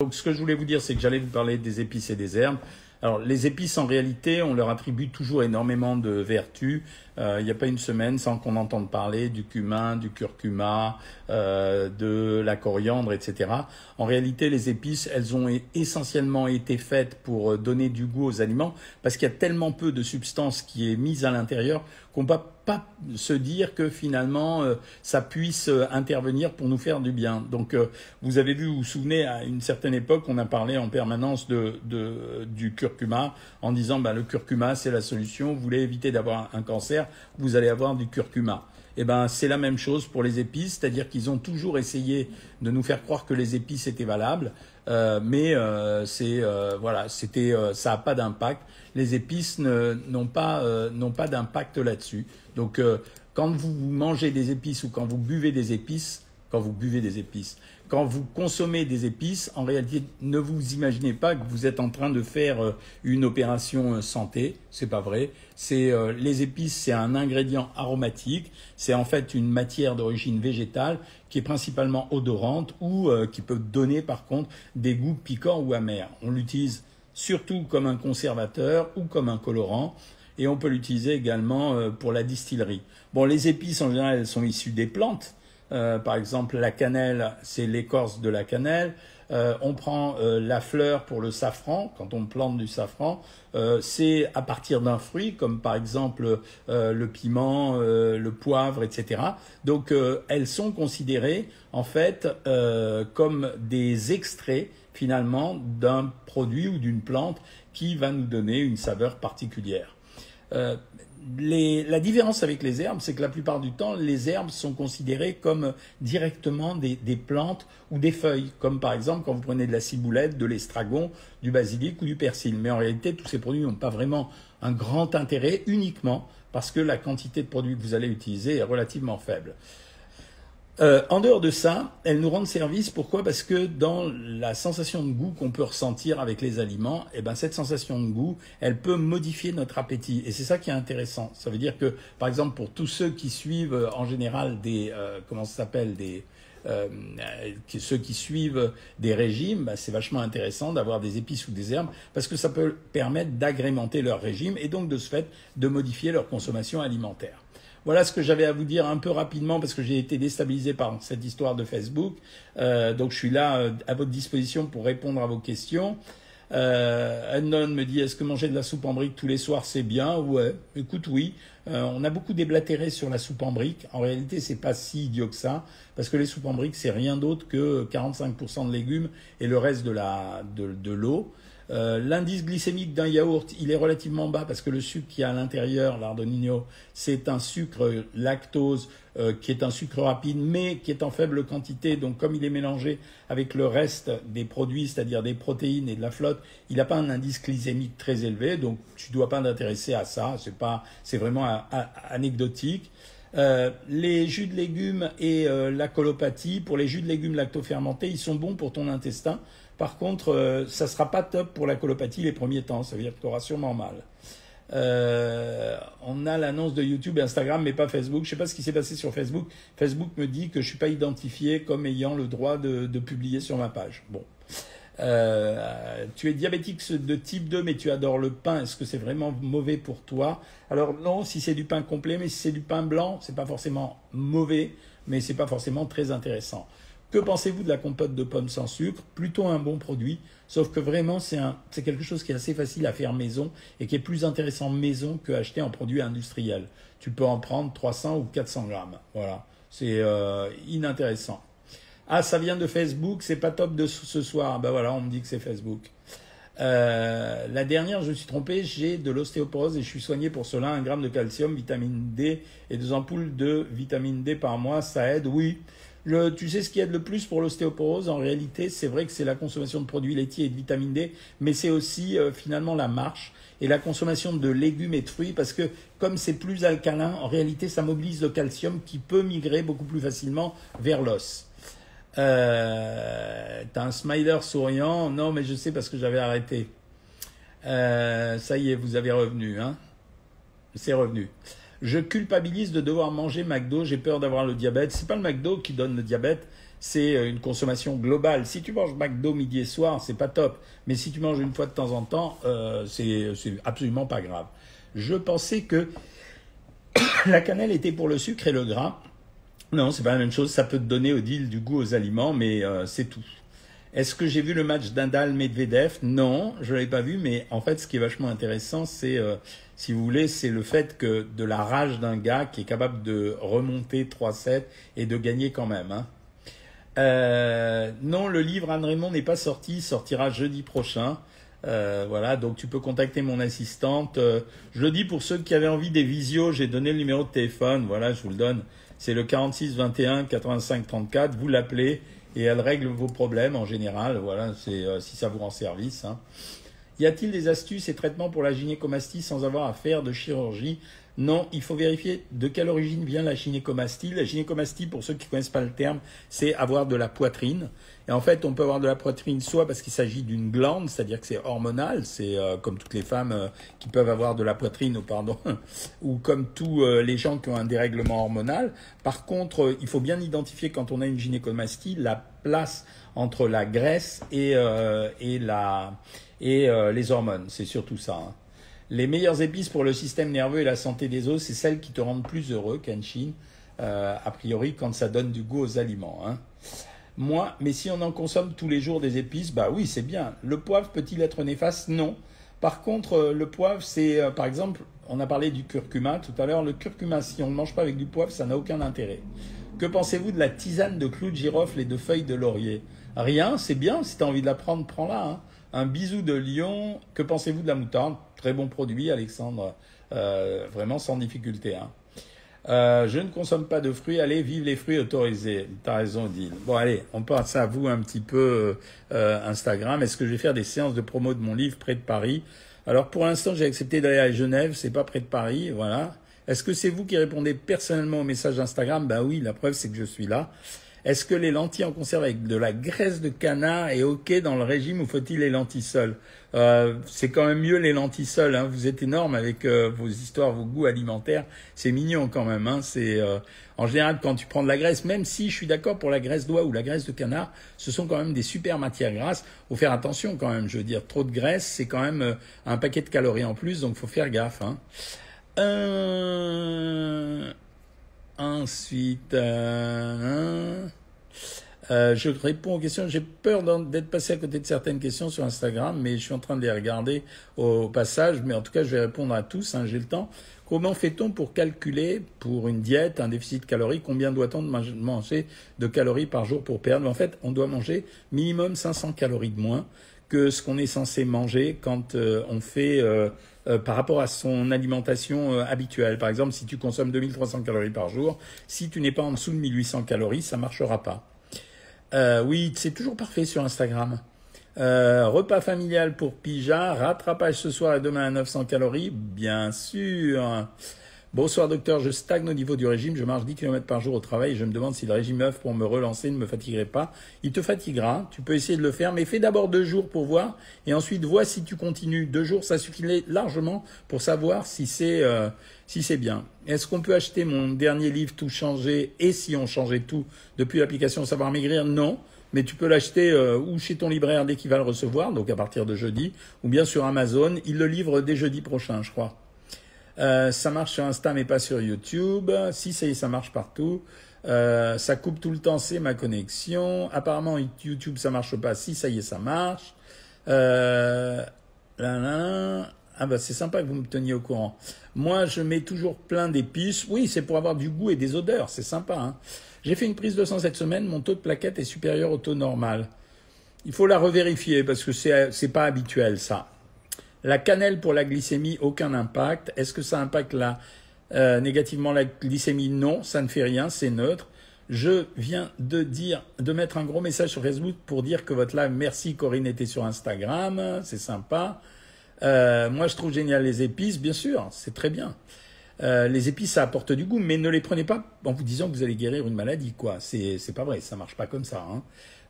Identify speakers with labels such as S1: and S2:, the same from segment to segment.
S1: Donc ce que je voulais vous dire, c'est que j'allais vous parler des épices et des herbes. Alors les épices, en réalité, on leur attribue toujours énormément de vertus. Euh, il n'y a pas une semaine sans qu'on entende parler du cumin, du curcuma, euh, de la coriandre, etc. En réalité, les épices, elles ont essentiellement été faites pour euh, donner du goût aux aliments, parce qu'il y a tellement peu de substances qui est mise à l'intérieur qu'on ne peut pas se dire que finalement ça puisse intervenir pour nous faire du bien. Donc vous avez vu, vous vous souvenez, à une certaine époque, on a parlé en permanence de, de du curcuma en disant bah, le curcuma c'est la solution, vous voulez éviter d'avoir un cancer, vous allez avoir du curcuma. Eh ben c'est la même chose pour les épices, c'est-à-dire qu'ils ont toujours essayé de nous faire croire que les épices étaient valables, euh, mais euh, c'est euh, voilà, c'était ça n'a pas d'impact. Les épices n'ont pas n'ont pas d'impact là-dessus. Donc quand vous mangez des épices ou quand vous buvez des épices, quand vous buvez des épices. Quand vous consommez des épices, en réalité, ne vous imaginez pas que vous êtes en train de faire euh, une opération euh, santé. C'est pas vrai. C'est euh, les épices, c'est un ingrédient aromatique. C'est en fait une matière d'origine végétale qui est principalement odorante ou qui peut donner par contre des goûts piquants ou amers. On l'utilise surtout comme un conservateur ou comme un colorant et on peut l'utiliser également pour la distillerie. Bon, les épices en général, elles sont issues des plantes. Euh, par exemple, la cannelle, c'est l'écorce de la cannelle. Euh, on prend euh, la fleur pour le safran, quand on plante du safran, c'est à partir d'un fruit, comme par exemple le piment, le poivre, etc. Donc elles sont considérées en fait comme des extraits finalement d'un produit ou d'une plante qui va nous donner une saveur particulière la différence avec les herbes, c'est que la plupart du temps, les herbes sont considérées comme directement des, plantes ou des feuilles, comme par exemple quand vous prenez de la ciboulette, de l'estragon, du basilic ou du persil. Mais en réalité, tous ces produits n'ont pas vraiment un grand intérêt uniquement parce que la quantité de produits que vous allez utiliser est relativement faible. Euh, en dehors de ça, elles nous rendent service. Pourquoi? Parce que dans la sensation de goût qu'on peut ressentir avec les aliments, eh ben cette sensation de goût, elle peut modifier notre appétit. Et c'est ça qui est intéressant. Ça veut dire que, par exemple, pour tous ceux qui suivent euh, en général des euh, comment ça s'appelle des ceux qui suivent des régimes, bah, c'est vachement intéressant d'avoir des épices ou des herbes parce que ça peut permettre d'agrémenter leur régime et donc de ce fait de modifier leur consommation alimentaire. Voilà ce que j'avais à vous dire un peu rapidement parce que j'ai été déstabilisé par cette histoire de Facebook. Euh, donc je suis là euh, à votre disposition pour répondre à vos questions. Euh, me dit est-ce que manger de la soupe en brique tous les soirs c'est bien? Ouais, écoute oui. Euh, on a beaucoup déblatéré sur la soupe en brique. En réalité, c'est pas si idiot que ça parce que les soupes en brique c'est rien d'autre que 45% de légumes et le reste de l'eau. Euh, l'indice glycémique d'un yaourt, il est relativement bas parce que le sucre qui est à l'intérieur, l'ardonino, c'est un sucre lactose euh, qui est un sucre rapide mais qui est en faible quantité. Donc comme il est mélangé avec le reste des produits, c'est-à-dire des protéines et de la flotte, il n'a pas un indice glycémique très élevé. Donc tu ne dois pas t'intéresser à ça. C'est pas, c'est vraiment anecdotique. Euh, les jus de légumes et la colopathie, pour les jus de légumes lactofermentés, ils sont bons pour ton intestin par contre, euh, ça ne sera pas top pour la colopathie les premiers temps. Ça veut dire que tu auras sûrement mal. Euh, on a l'annonce de YouTube et Instagram, mais pas Facebook. Je ne sais pas ce qui s'est passé sur Facebook. Facebook me dit que je ne suis pas identifié comme ayant le droit de, publier sur ma page. Bon. Euh, tu es diabétique de type 2, mais tu adores le pain. Est-ce que c'est vraiment mauvais pour toi? Alors non, si c'est du pain complet, mais si c'est du pain blanc, c'est pas forcément mauvais, mais c'est pas forcément très intéressant. Que pensez-vous de la compote de pommes sans sucre? Plutôt un bon produit, sauf que vraiment c'est quelque chose qui est assez facile à faire maison et qui est plus intéressant maison que acheter en produit industriel. Tu peux en prendre 300 ou 400 grammes. Voilà, c'est euh, inintéressant. Ah, ça vient de Facebook, c'est pas top de ce soir. Ben voilà, on me dit que c'est Facebook. Euh, la dernière, je me suis trompé, j'ai de l'ostéoporose et je suis soigné pour cela. Un gramme de calcium, vitamine D et deux ampoules de vitamine D par mois, ça aide, oui tu sais ce qui aide le plus pour l'ostéoporose En réalité, c'est vrai que c'est la consommation de produits laitiers et de vitamine D, mais c'est aussi euh, finalement la marche et la consommation de légumes et de fruits, parce que comme c'est plus alcalin, en réalité, ça mobilise le calcium qui peut migrer beaucoup plus facilement vers l'os. Euh, T'as un smiler souriant? Non, mais je sais parce que j'avais arrêté. Euh, ça y est, vous avez revenu, hein C'est revenu. Je culpabilise de devoir manger McDo, j'ai peur d'avoir le diabète. C'est pas le McDo qui donne le diabète, c'est une consommation globale. Si tu manges McDo midi et soir, c'est pas top. Mais si tu manges une fois de temps en temps, euh, c'est absolument pas grave. Je pensais que la cannelle était pour le sucre et le gras. Non, c'est pas la même chose. Ça peut te donner au deal du goût aux aliments, mais euh, c'est tout. Est-ce que j'ai vu le match d'Indal-Medvedev Non, je l'avais pas vu, mais en fait, ce qui est vachement intéressant, c'est, euh, si vous voulez, c'est le fait que de la rage d'un gars qui est capable de remonter 3-7 et de gagner quand même. Hein. Euh, non, le livre Anne Raymond n'est pas sorti, il sortira jeudi prochain. Euh, voilà, donc tu peux contacter mon assistante. Je le dis pour ceux qui avaient envie des visios, j'ai donné le numéro de téléphone, voilà, je vous le donne. C'est le 46 21 85 34, vous l'appelez et elle règle vos problèmes en général, voilà, c'est si ça vous rend service. Hein. Y a-t-il des astuces et traitements pour la gynécomastie sans avoir à faire de chirurgie non, il faut vérifier de quelle origine vient la gynécomastie. La gynécomastie, pour ceux qui ne connaissent pas le terme, c'est avoir de la poitrine. Et en fait, on peut avoir de la poitrine soit parce qu'il s'agit d'une glande, c'est-à-dire que c'est hormonal, c'est euh, comme toutes les femmes euh, qui peuvent avoir de la poitrine, ou pardon, ou comme tous euh, les gens qui ont un dérèglement hormonal. Par contre, il faut bien identifier quand on a une gynécomastie la place entre la graisse et, et, la, et les hormones. C'est surtout ça. Hein. Les meilleures épices pour le système nerveux et la santé des os, c'est celles qui te rendent plus heureux, Kenshin, euh, a priori, quand ça donne du goût aux aliments. Hein. Moi, mais si on en consomme tous les jours des épices, bah oui, c'est bien. Le poivre peut-il être néfaste? Non. Par contre, euh, le poivre, c'est, euh, par exemple, on a parlé du curcuma tout à l'heure. Le curcuma, si on ne mange pas avec du poivre, ça n'a aucun intérêt. Que pensez-vous de la tisane de clous de girofle et de feuilles de laurier? Rien, c'est bien. Si tu as envie de la prendre, prends-la. Hein. Un bisou de lion. Que pensez-vous de la moutarde? Très bon produit, Alexandre. Euh, vraiment sans difficulté. Hein. Euh, je ne consomme pas de fruits. Allez, vive les fruits autorisés. T'as raison, Dean. Bon, allez, on passe à vous un petit peu euh, Instagram. Est-ce que je vais faire des séances de promo de mon livre près de Paris? Alors, pour l'instant, j'ai accepté d'aller à Genève. C'est pas près de Paris, voilà. Est-ce que c'est vous qui répondez personnellement aux messages Instagram Ben oui, la preuve, c'est que je suis là. Est-ce que les lentilles en conserve avec de la graisse de canard est OK dans le régime ou faut-il les lentilles seules euh, C'est quand même mieux les lentilles seules. Hein. Vous êtes énorme avec euh, vos histoires, vos goûts alimentaires. C'est mignon quand même. Hein. C'est euh, en général quand tu prends de la graisse, même si je suis d'accord pour la graisse d'oie ou la graisse de canard, ce sont quand même des super matières grasses. Faut faire attention quand même. Je veux dire, trop de graisse, c'est quand même un paquet de calories en plus, donc faut faire gaffe. Hein. Ensuite, euh, je réponds aux questions. J'ai peur d'être passé à côté de certaines questions sur Instagram, mais je suis en train de les regarder au passage. Mais en tout cas, je vais répondre à tous. Hein, J'ai le temps. Comment fait-on pour calculer pour une diète un déficit calorique Combien doit-on manger de calories par jour pour perdre? En fait, on doit manger minimum 500 calories de moins que ce qu'on est censé manger quand euh, on fait euh, par rapport à son alimentation habituelle. Par exemple, si tu consommes 2300 calories par jour, si tu n'es pas en dessous de 1800 calories, ça marchera pas. Euh, oui, c'est toujours parfait sur Instagram. Euh, repas familial pour Pija, rattrapage ce soir et demain à 900 calories, bien sûr. Bonsoir docteur, je stagne au niveau du régime, je marche 10 km par jour au travail et je me demande si le régime œuf pour me relancer ne me fatiguerait pas. Il te fatiguera, tu peux essayer de le faire, mais fais d'abord deux jours pour voir et ensuite vois si tu continues. Deux jours, ça suffit largement pour savoir si c'est euh, si c'est bien. Est-ce qu'on peut acheter mon dernier livre Tout changer? Et si on changeait tout depuis l'application Savoir Maigrir? Non. Mais tu peux l'acheter euh, ou chez ton libraire dès qu'il va le recevoir, donc à partir de jeudi, ou bien sur Amazon. Il le livre dès jeudi prochain, je crois. Euh, ça marche sur Insta mais pas sur YouTube. Si ça y est, ça marche partout. Euh, ça coupe tout le temps, c'est ma connexion. Apparemment YouTube ça marche pas. Si ça y est, ça marche. Euh, ah bah c'est sympa que vous me teniez au courant. Moi je mets toujours plein d'épices. Oui, c'est pour avoir du goût et des odeurs. C'est sympa. Hein. J'ai fait une prise de sang cette semaine. Mon taux de plaquette est supérieur au taux normal. Il faut la revérifier parce que c'est pas habituel ça. La cannelle pour la glycémie, aucun impact. Est-ce que ça impacte la, euh, négativement la glycémie? Non, ça ne fait rien, c'est neutre. Je viens de dire, de mettre un gros message sur Facebook pour dire que votre live, merci Corinne était sur Instagram, c'est sympa. Euh, moi, je trouve génial les épices, bien sûr, c'est très bien. Euh, les épices, ça apporte du goût, mais ne les prenez pas en vous disant que vous allez guérir une maladie. C'est, pas vrai, ça marche pas comme ça. Hein.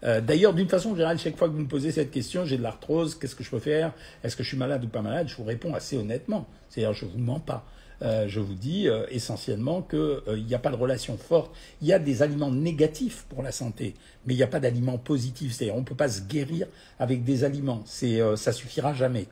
S1: Euh, d'ailleurs, d'une façon générale, chaque fois que vous me posez cette question, j'ai de l'arthrose, qu'est-ce que je peux faire? Est-ce que je suis malade ou pas malade? Je vous réponds assez honnêtement. C'est-à-dire, je vous mens pas. euh, je vous dis essentiellement qu'il n'y a pas de relation forte. Il y a des aliments négatifs pour la santé, mais il n'y a pas d'aliments positifs. C'est-à-dire, on ne peut pas se guérir avec des aliments. C'est, ça suffira jamais.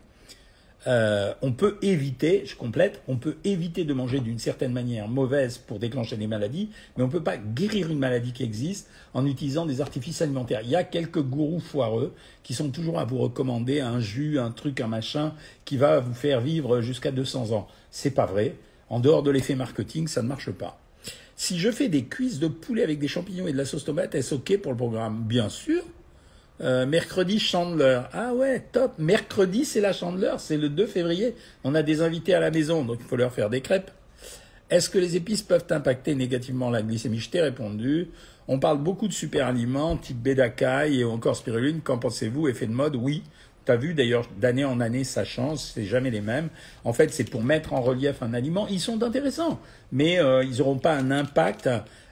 S1: Euh, on peut éviter, je complète, on peut éviter de manger d'une certaine manière mauvaise pour déclencher des maladies, mais on ne peut pas guérir une maladie qui existe en utilisant des artifices alimentaires. Il y a quelques gourous foireux qui sont toujours à vous recommander un jus, un truc, un machin qui va vous faire vivre jusqu'à 200 ans. C'est pas vrai. En dehors de l'effet marketing, ça ne marche pas. Si je fais des cuisses de poulet avec des champignons et de la sauce tomate, est-ce OK pour le programme? Bien sûr. Euh, mercredi, Chandler. Ah ouais, top. Mercredi, c'est la Chandler, c'est le 2 février. On a des invités à la maison, donc il faut leur faire des crêpes. Est-ce que les épices peuvent impacter négativement la glycémie? Je t'ai répondu. On parle beaucoup de super aliments, type bédacaille et encore spiruline. Qu'en pensez-vous? Effet de mode? Oui. Tu as vu d'ailleurs, d'année en année, ça change, c'est jamais les mêmes. En fait, c'est pour mettre en relief un aliment. Ils sont intéressants, mais euh, ils n'auront pas un impact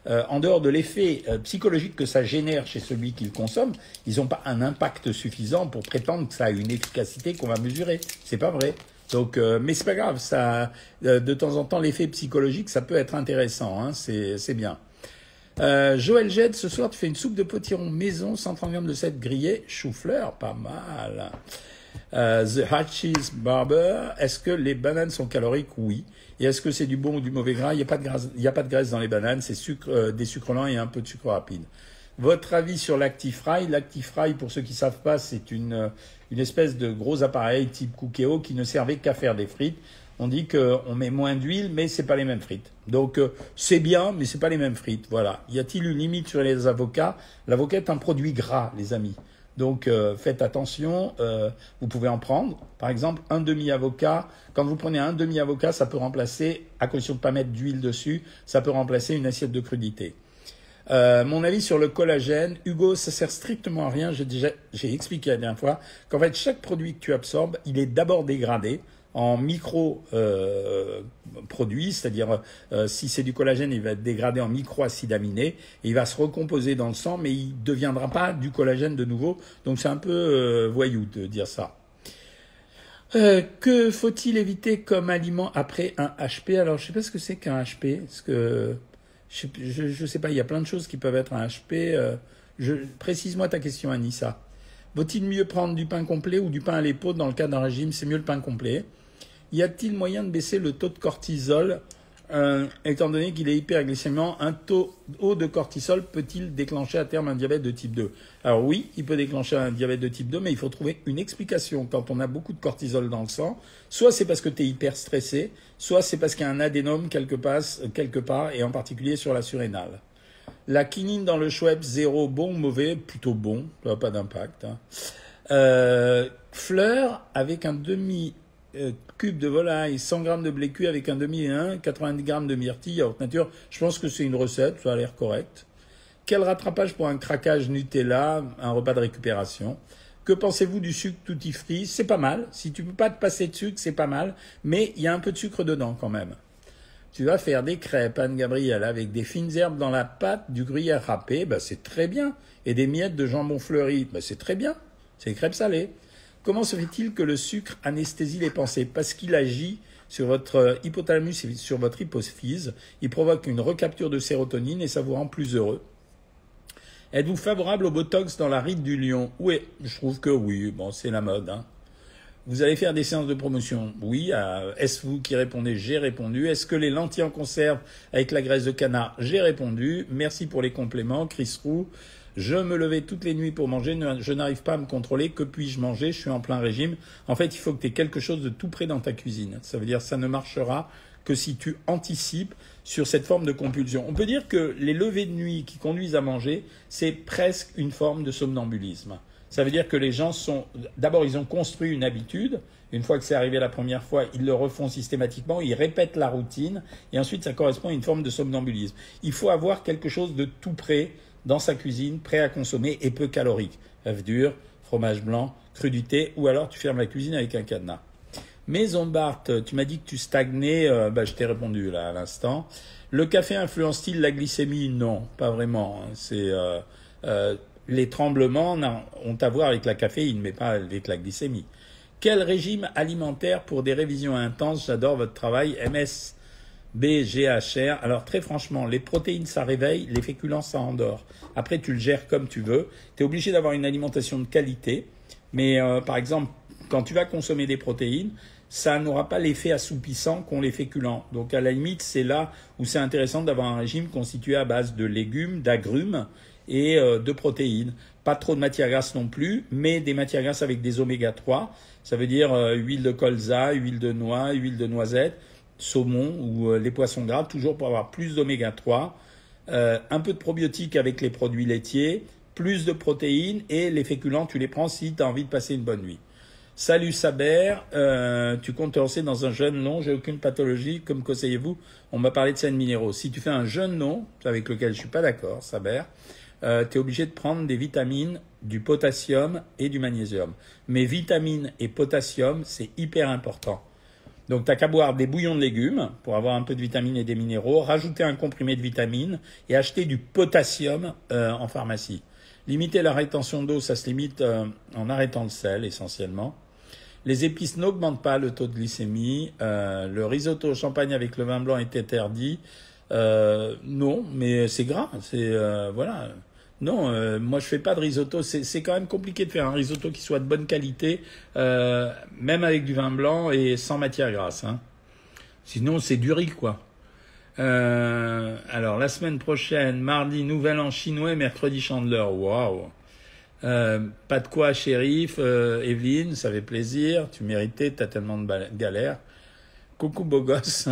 S1: euh, en dehors de l'effet euh, psychologique que ça génère chez celui qui le consomme, ils n'ont pas un impact suffisant pour prétendre que ça a une efficacité qu'on va mesurer. C'est pas vrai. Donc, euh, mais c'est pas grave. Ça, de temps en temps, l'effet psychologique, ça peut être intéressant. Hein, c'est bien. Joël Jed, ce soir, tu fais une soupe de potiron maison, 130 grammes de sel grillé, chou-fleur, pas mal. The Hatch's Barber, est-ce que les bananes sont caloriques? Oui. Et est-ce que c'est du bon ou du mauvais gras Il n'y a, pas de graisse, il a pas de graisse dans les bananes, c'est sucre, euh, des sucres lents et un peu de sucre rapide. Votre avis sur l'Actifry L'Actifry, pour ceux qui ne savent pas, c'est une, euh, une espèce de gros appareil type Cookéo qui ne servait qu'à faire des frites. On dit qu'on met moins d'huile, mais c'est pas les mêmes frites. Donc euh, c'est bien, mais c'est pas les mêmes frites. Voilà. Y a-t-il une limite sur les avocats? L'avocat est un produit gras, les amis. Donc euh, faites attention, euh, vous pouvez en prendre. Par exemple, un demi-avocat, quand vous prenez un demi-avocat, ça peut remplacer, à condition de ne pas mettre d'huile dessus, ça peut remplacer une assiette de crudité. Euh, mon avis sur le collagène, Hugo, ça sert strictement à rien. J'ai déjà, j'ai expliqué la dernière fois qu'en fait chaque produit que tu absorbes, il est d'abord dégradé en micro-produits, euh, c'est-à-dire euh, si c'est du collagène, il va être dégradé en micro-acides aminés, et il va se recomposer dans le sang, mais il ne deviendra pas du collagène de nouveau. Donc c'est un peu euh, voyou de dire ça. que faut-il éviter comme aliment après un HP Alors je ne sais pas ce que c'est qu'un HP, parce que je ne sais pas, il y a plein de choses qui peuvent être un HP. Précise-moi ta question, Anissa. Vaut-il mieux prendre du pain complet ou du pain à l'épaule dans le cas d'un régime? C'est mieux le pain complet. Y a-t-il moyen de baisser le taux de cortisol euh, étant donné qu'il est hyperglycémiant, un taux haut de cortisol peut-il déclencher à terme un diabète de type 2 Alors oui, il peut déclencher un diabète de type 2, mais il faut trouver une explication quand on a beaucoup de cortisol dans le sang. Soit c'est parce que tu es hyper stressé, soit c'est parce qu'il y a un adénome quelque part, et en particulier sur la surrénale. La quinine dans le Schweppes, zéro, bon ou mauvais Plutôt bon, pas d'impact. Hein. Euh, fleur avec un demi euh, cube de volaille, 100 grammes de blé cuit avec un demi et un, 90 grammes de myrtille haute nature. Je pense que c'est une recette, ça a l'air correct. Quel rattrapage pour un craquage Nutella, un repas de récupération? Que pensez-vous du sucre tutti frutti C'est pas mal. Si tu peux pas te passer de sucre, c'est pas mal. Mais il y a un peu de sucre dedans quand même. Tu vas faire des crêpes, Anne-Gabrielle, avec des fines herbes dans la pâte, du gruyère râpé, bah, c'est très bien. Et des miettes de jambon fleuri, bah, c'est très bien. C'est des crêpes salées. Comment se fait-il que le sucre anesthésie les pensées? Parce qu'il agit sur votre hypothalamus et sur votre hypophyse. Il provoque une recapture de sérotonine et ça vous rend plus heureux. Êtes-vous favorable au Botox dans la ride du lion? Oui, je trouve que oui. Bon, c'est la mode. Hein. Vous allez faire des séances de promotion? Oui. Est-ce vous qui répondez? J'ai répondu. Est-ce que les lentilles en conserve avec la graisse de canard? J'ai répondu. Merci pour les compléments. Chris Roux. Je me levais toutes les nuits pour manger, je n'arrive pas à me contrôler, que puis-je manger Je suis en plein régime. En fait, il faut que tu aies quelque chose de tout près dans ta cuisine. Ça veut dire ça ne marchera que si tu anticipes sur cette forme de compulsion. On peut dire que les levées de nuit qui conduisent à manger, c'est presque une forme de somnambulisme. Ça veut dire que les gens sont, d'abord, ils ont construit une habitude. Une fois que c'est arrivé la première fois, ils le refont systématiquement, ils répètent la routine, et ensuite ça correspond à une forme de somnambulisme. Il faut avoir quelque chose de tout près dans sa cuisine, prêt à consommer et peu calorique. œufs durs, fromage blanc, crudité, ou alors tu fermes la cuisine avec un cadenas. Maison Barthes, tu m'as dit que tu stagnais, euh, bah, je t'ai répondu là à l'instant. Le café influence-t-il la glycémie? Non, pas vraiment. Hein. C'est euh, euh, les tremblements ont à voir avec la caféine, mais pas avec la glycémie. Quel régime alimentaire pour des révisions intenses? J'adore votre travail. MS B, GHR. Alors très franchement, les protéines, ça réveille, les féculents, ça endort. Après, tu le gères comme tu veux. Tu es obligé d'avoir une alimentation de qualité. Mais euh, par exemple, quand tu vas consommer des protéines, ça n'aura pas l'effet assoupissant qu'ont les féculents. Donc à la limite, c'est là où c'est intéressant d'avoir un régime constitué à base de légumes, d'agrumes et euh, de protéines. Pas trop de matières grasses non plus, mais des matières grasses avec des oméga 3. Ça veut dire euh, huile de colza, huile de noix, huile de noisette, saumon ou euh, les poissons gras, toujours pour avoir plus d'oméga 3. un peu de probiotiques avec les produits laitiers, plus de protéines et les féculents, tu les prends si tu as envie de passer une bonne nuit. Salut Saber, euh, tu comptes te lancer dans un jeûne Non, j'ai aucune pathologie, comme conseillez-vous? On m'a parlé de sels minéraux. Si tu fais un jeûne non, avec lequel je suis pas d'accord, Saber, euh, tu es obligé de prendre des vitamines, du potassium et du magnésium. Mais vitamines et potassium, c'est hyper important. Donc, tu n'as qu'à boire des bouillons de légumes pour avoir un peu de vitamines et des minéraux, rajouter un comprimé de vitamines et acheter du potassium euh, en pharmacie. Limiter la rétention d'eau, ça se limite euh, en arrêtant le sel essentiellement. Les épices n'augmentent pas le taux de glycémie. Euh, le risotto au champagne avec le vin blanc est interdit. Euh, non, mais c'est gras. C'est voilà. Non, moi je fais pas de risotto. C'est quand même compliqué de faire un risotto qui soit de bonne qualité, même avec du vin blanc et sans matière grasse. Hein. Sinon c'est du riz quoi. alors la semaine prochaine, mardi, Nouvel An chinois, mercredi Chandler. Waouh euh, pas de quoi, shérif, euh, Evelyne, ça fait plaisir. Tu méritais, t'as tellement de galères. Coucou beau gosse.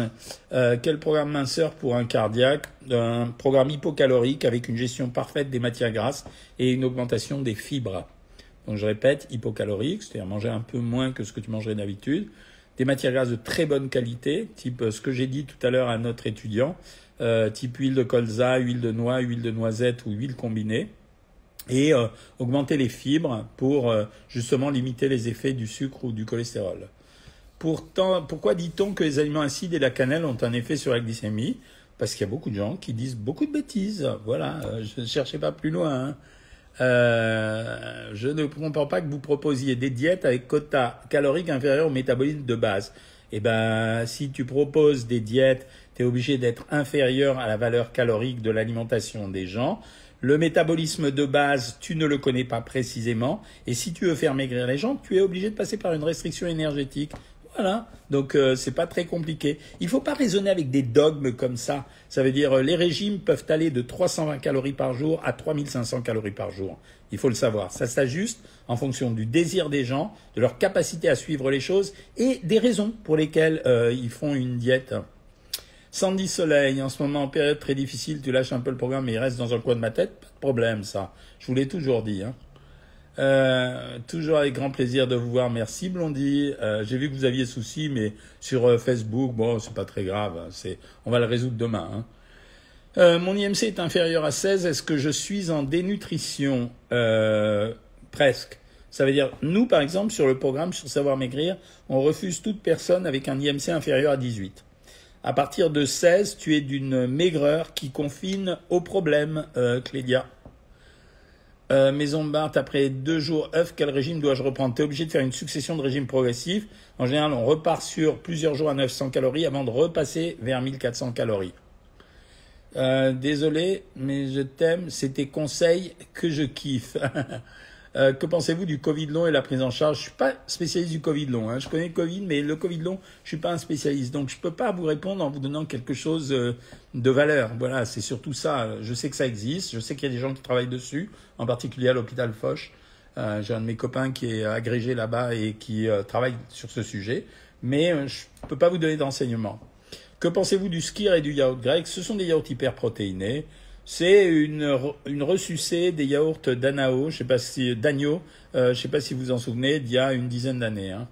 S1: Euh, quel programme minceur pour un cardiaque? Un programme hypocalorique avec une gestion parfaite des matières grasses et une augmentation des fibres. Donc je répète, hypocalorique, c'est-à-dire manger un peu moins que ce que tu mangerais d'habitude. Des matières grasses de très bonne qualité, type ce que j'ai dit tout à l'heure à notre étudiant, type huile de colza, huile de noix, huile de noisette ou huile combinée et euh, augmenter les fibres pour euh, justement limiter les effets du sucre ou du cholestérol. Pourtant, pourquoi dit-on que les aliments acides et la cannelle ont un effet sur la glycémie? Parce qu'il y a beaucoup de gens qui disent beaucoup de bêtises. Voilà, euh, je ne cherchais pas plus loin. Hein. je ne comprends pas que vous proposiez des diètes avec quota calorique inférieur au métabolisme de base. Eh ben, si tu proposes des diètes, tu es obligé d'être inférieur à la valeur calorique de l'alimentation des gens. Le métabolisme de base, tu ne le connais pas précisément. Et si tu veux faire maigrir les gens, tu es obligé de passer par une restriction énergétique. Voilà. Donc euh, c'est pas très compliqué. Il faut pas raisonner avec des dogmes comme ça. Ça veut dire euh, les régimes peuvent aller de 320 calories par jour à 3500 calories par jour. Il faut le savoir. Ça s'ajuste en fonction du désir des gens, de leur capacité à suivre les choses et des raisons pour lesquelles euh, ils font une diète. Sandy Soleil, en ce moment en période très difficile, tu lâches un peu le programme mais il reste dans un coin de ma tête, pas de problème ça. Je vous l'ai toujours dit. Hein. Euh, toujours avec grand plaisir de vous voir. Merci Blondie. Euh, j'ai vu que vous aviez souci, mais sur euh, Facebook, bon, c'est pas très grave. Hein. On va le résoudre demain. Hein. mon IMC est inférieur à 16. Est-ce que je suis en dénutrition? Presque. Ça veut dire, nous, par exemple, sur le programme sur Savoir Maigrir, on refuse toute personne avec un IMC inférieur à 18. À partir de 16, tu es d'une maigreur qui confine au problème, Clédia. Euh, Maison Barthes, après deux jours œuf, quel régime dois-je reprendre? Tu es obligé de faire une succession de régimes progressifs. En général, on repart sur plusieurs jours à 900 calories avant de repasser vers 1400 calories. Euh, désolé, mais je t'aime, c'est tes conseils que je kiffe. Euh, que pensez-vous du Covid long et la prise en charge? Je suis pas spécialiste du Covid long. Hein. Je connais le Covid, mais le Covid long, je suis pas un spécialiste. Donc je peux pas vous répondre en vous donnant quelque chose euh, de valeur. Voilà, c'est surtout ça. Je sais que ça existe. Je sais qu'il y a des gens qui travaillent dessus, en particulier à l'hôpital Foch. Euh, J'ai un de mes copains qui est agrégé là-bas et qui euh, travaille sur ce sujet. Mais je peux pas vous donner d'enseignements. Que pensez-vous du skir et du yaourt grec? Ce sont des yaourts hyperprotéinés. C'est une, une ressucée des yaourts d'Anao, je sais pas si euh, sais pas si vous en souvenez, d'il y a une dizaine d'années. Hein.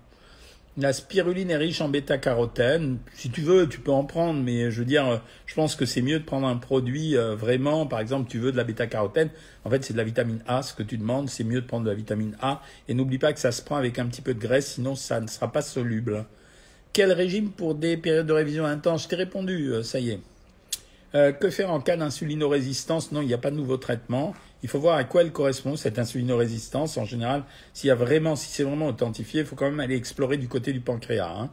S1: La spiruline est riche en bêta-carotène. Si tu veux, tu peux en prendre, mais je veux dire, je pense que c'est mieux de prendre un produit euh, vraiment, par exemple, tu veux de la bêta-carotène. En fait, c'est de la vitamine A, ce que tu demandes, c'est mieux de prendre de la vitamine A. Et n'oublie pas que ça se prend avec un petit peu de graisse, sinon ça ne sera pas soluble. Quel régime pour des périodes de révision intenses? Je t'ai répondu, euh, ça y est. Euh, que faire en cas d'insulinorésistance Non, il n'y a pas de nouveau traitement. Il faut voir à quoi elle correspond cette insulinorésistance. En général, s'il y a vraiment, si c'est vraiment authentifié, il faut quand même aller explorer du côté du pancréas. Hein.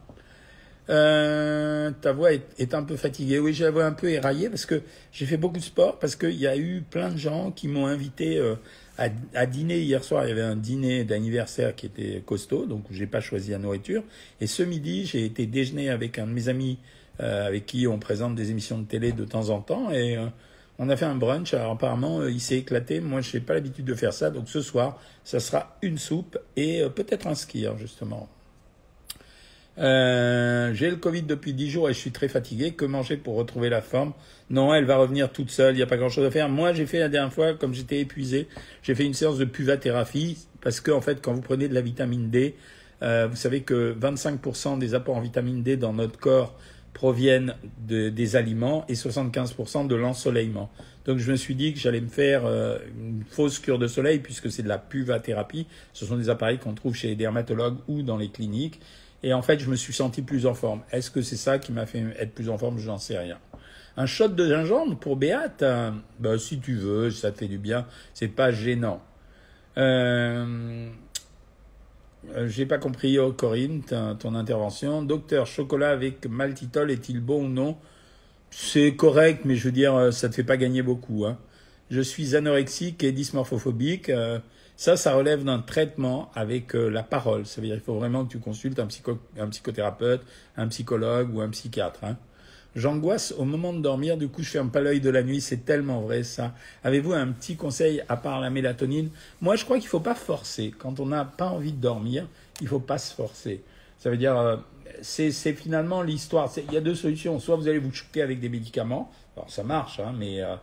S1: Euh, ta voix est, un peu fatiguée. Oui, j'ai la voix un peu éraillée parce que j'ai fait beaucoup de sport, parce qu'il y a eu plein de gens qui m'ont invité euh, à, dîner hier soir. Il y avait un dîner d'anniversaire qui était costaud, donc j'ai pas choisi la nourriture. Et ce midi, j'ai été déjeuner avec un de mes amis avec qui on présente des émissions de télé de temps en temps. Et on a fait un brunch. Alors apparemment, il s'est éclaté. Moi, je n'ai pas l'habitude de faire ça. Donc ce soir, ça sera une soupe et peut-être un skier, justement. Euh, j'ai le Covid depuis 10 jours et je suis très fatigué. Que manger pour retrouver la forme? Non, elle va revenir toute seule. Il n'y a pas grand-chose à faire. Moi, j'ai fait la dernière fois, comme j'étais épuisé, j'ai fait une séance de puvathérapie parce que, en fait, quand vous prenez de la vitamine D, euh, vous savez que 25% des apports en vitamine D dans notre corps proviennent de, des aliments et 75% de l'ensoleillement. Donc je me suis dit que j'allais me faire euh, une fausse cure de soleil puisque c'est de la puvathérapie. Ce sont des appareils qu'on trouve chez les dermatologues ou dans les cliniques. Et en fait, je me suis senti plus en forme. Est-ce que c'est ça qui m'a fait être plus en forme? Je n'en sais rien. Un shot de gingembre pour Béate ben, Si tu veux, ça te fait du bien. C'est pas gênant. Euh, euh J'ai pas compris, oh, Corinne, ton intervention. Docteur, chocolat avec maltitol est-il bon ou non? C'est correct, mais je veux dire, euh, ça te fait pas gagner beaucoup. Hein. Je suis anorexique et dysmorphophobique. Euh, ça, ça relève d'un traitement avec la parole. Ça veut dire qu'il faut vraiment que tu consultes un, psychothérapeute, un psychologue ou un psychiatre. Hein. J'angoisse au moment de dormir, du coup je ferme pas l'œil de la nuit, c'est tellement vrai ça. Avez-vous un petit conseil à part la mélatonine? Moi je crois qu'il faut pas forcer. Quand on n'a pas envie de dormir, il faut pas se forcer. Ça veut dire, euh, c'est finalement l'histoire. Il y a deux solutions. Soit vous allez vous choquer avec des médicaments, alors ça marche, hein, mais euh,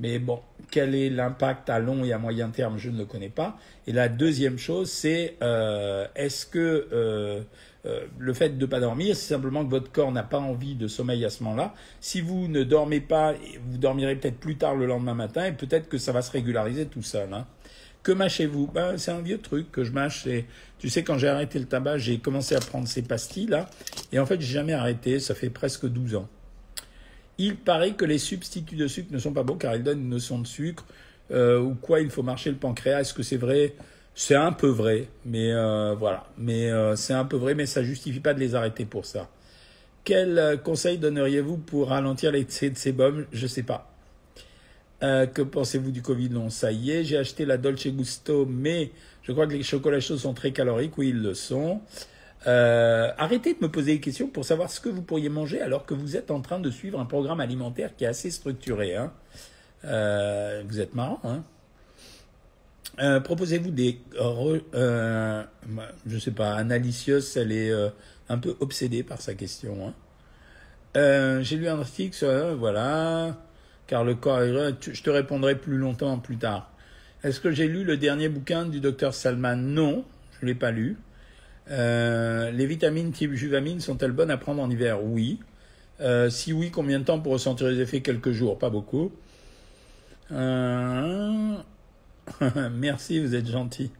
S1: mais bon, quel est l'impact à long et à moyen terme? Je ne le connais pas. Et la deuxième chose, c'est euh, est-ce que euh, le fait de ne pas dormir, c'est simplement que votre corps n'a pas envie de sommeil à ce moment-là. Si vous ne dormez pas, vous dormirez peut-être plus tard le lendemain matin et peut-être que ça va se régulariser tout seul. Hein. Que mâchez-vous? Ben, C'est un vieux truc que je mâche. Tu sais, quand j'ai arrêté le tabac, j'ai commencé à prendre ces pastilles-là. Et en fait, j'ai jamais arrêté. Ça fait presque 12 ans. Il paraît que les substituts de sucre ne sont pas bons car ils donnent une notion de sucre euh, ou quoi il faut marcher le pancréas. Est-ce que c'est vrai? C'est un peu vrai, mais euh, voilà. Mais euh, c'est un peu vrai, mais ça justifie pas de les arrêter pour ça. Quel conseil donneriez-vous pour ralentir l'excès de sébum? Je sais pas. que pensez-vous du Covid Non, ça y est. J'ai acheté la Dolce Gusto, mais je crois que les chocolats chauds sont très caloriques. Oui, ils le sont. Euh, arrêtez de me poser des questions pour savoir ce que vous pourriez manger alors que vous êtes en train de suivre un programme alimentaire qui est assez structuré. Hein. Euh, vous êtes marrant. Hein. Euh, proposez-vous des... Euh, je sais pas, Analicius, elle est un peu obsédée par sa question. Hein. J'ai lu un article voilà, car le corps... Je te répondrai plus longtemps plus tard. Est-ce que j'ai lu le dernier bouquin du docteur Salman? Non, je ne l'ai pas lu. Euh, les vitamines type juvamine sont-elles bonnes à prendre en hiver? Oui. Euh, si oui, combien de temps pour ressentir les effets? Quelques jours, pas beaucoup. Euh, merci, vous êtes gentil.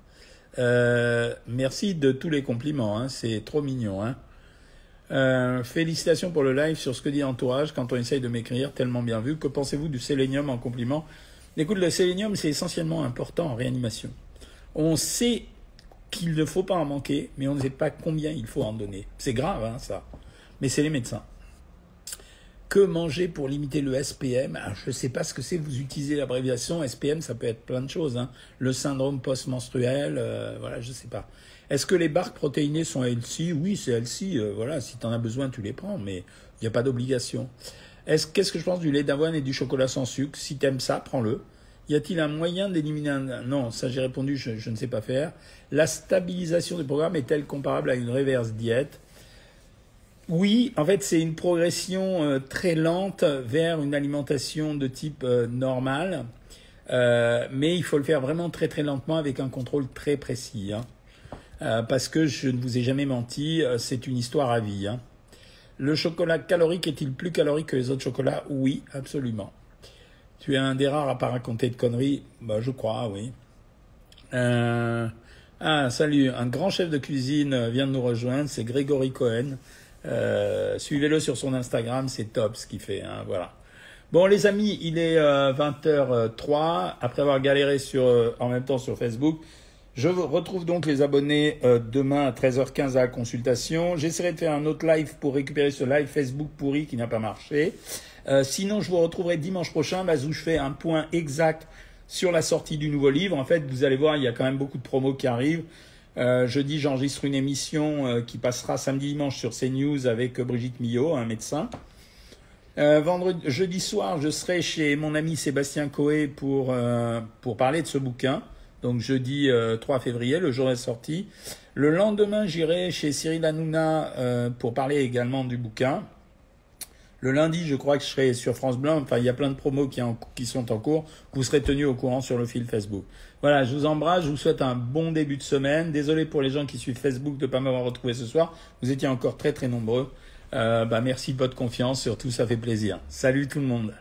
S1: merci de tous les compliments, hein. c'est trop mignon. Hein. félicitations pour le live sur ce que dit Entourage quand on essaye de m'écrire, tellement bien vu. Que pensez-vous du sélénium en compliment? Écoute, le sélénium, c'est essentiellement important en réanimation. On sait qu'il ne faut pas en manquer, mais on ne sait pas combien il faut en donner. C'est grave, hein, ça. Mais c'est les médecins. Que manger pour limiter le SPM Je ne sais pas ce que c'est, vous utilisez l'abréviation. SPM, ça peut être plein de choses. Hein. Le syndrome post-menstruel, euh, voilà, je ne sais pas. Est-ce que les barques protéinées sont healthy? Oui, c'est healthy. Euh, voilà, si tu en as besoin, tu les prends, mais il n'y a pas d'obligation. Qu'est-ce que je pense du lait d'avoine et du chocolat sans sucre? Si tu aimes ça, prends-le. Y a-t-il un moyen d'éliminer un... Non, ça j'ai répondu, je, ne sais pas faire. La stabilisation du programme est-elle comparable à une reverse diète? Oui, en fait c'est une progression euh, très lente vers une alimentation de type euh, normal. Euh, mais il faut le faire vraiment très très lentement avec un contrôle très précis. Hein. parce que je ne vous ai jamais menti, c'est une histoire à vie. Hein. Le chocolat calorique est-il plus calorique que les autres chocolats? Oui, absolument. Tu es un des rares à pas raconter de conneries? Bah, je crois, oui. Ah, salut. Un grand chef de cuisine vient de nous rejoindre. C'est Grégory Cohen. Euh, suivez-le sur son Instagram. C'est top ce qu'il fait. Hein, voilà. Bon, les amis, il est 20h03. Euh, Après avoir galéré sur, en même temps sur Facebook, Je retrouve donc les abonnés euh, demain à 13h15 à la consultation. J'essaierai de faire un autre live pour récupérer ce live Facebook pourri qui n'a pas marché. Euh, sinon, je vous retrouverai dimanche prochain, là où je fais un point exact sur la sortie du nouveau livre. En fait, vous allez voir, il y a quand même beaucoup de promos qui arrivent. Euh, jeudi, j'enregistre une émission euh, qui passera samedi dimanche sur CNews avec Brigitte Millot, un médecin. vendredi, jeudi soir, je serai chez mon ami Sébastien Coé pour, pour parler de ce bouquin donc jeudi 3 euh, février, le jour est sorti. Le lendemain, j'irai chez Cyril Hanouna euh, pour parler également du bouquin. Le lundi, je crois que je serai sur France Blanc. Enfin, il y a plein de promos qui, sont en cours. Vous serez tenus au courant sur le fil Facebook. Voilà, je vous embrasse. Je vous souhaite un bon début de semaine. Désolé pour les gens qui suivent Facebook de ne pas m'avoir retrouvé ce soir. Vous étiez encore très très nombreux. Euh, bah, merci de votre confiance. Surtout, ça fait plaisir. Salut tout le monde.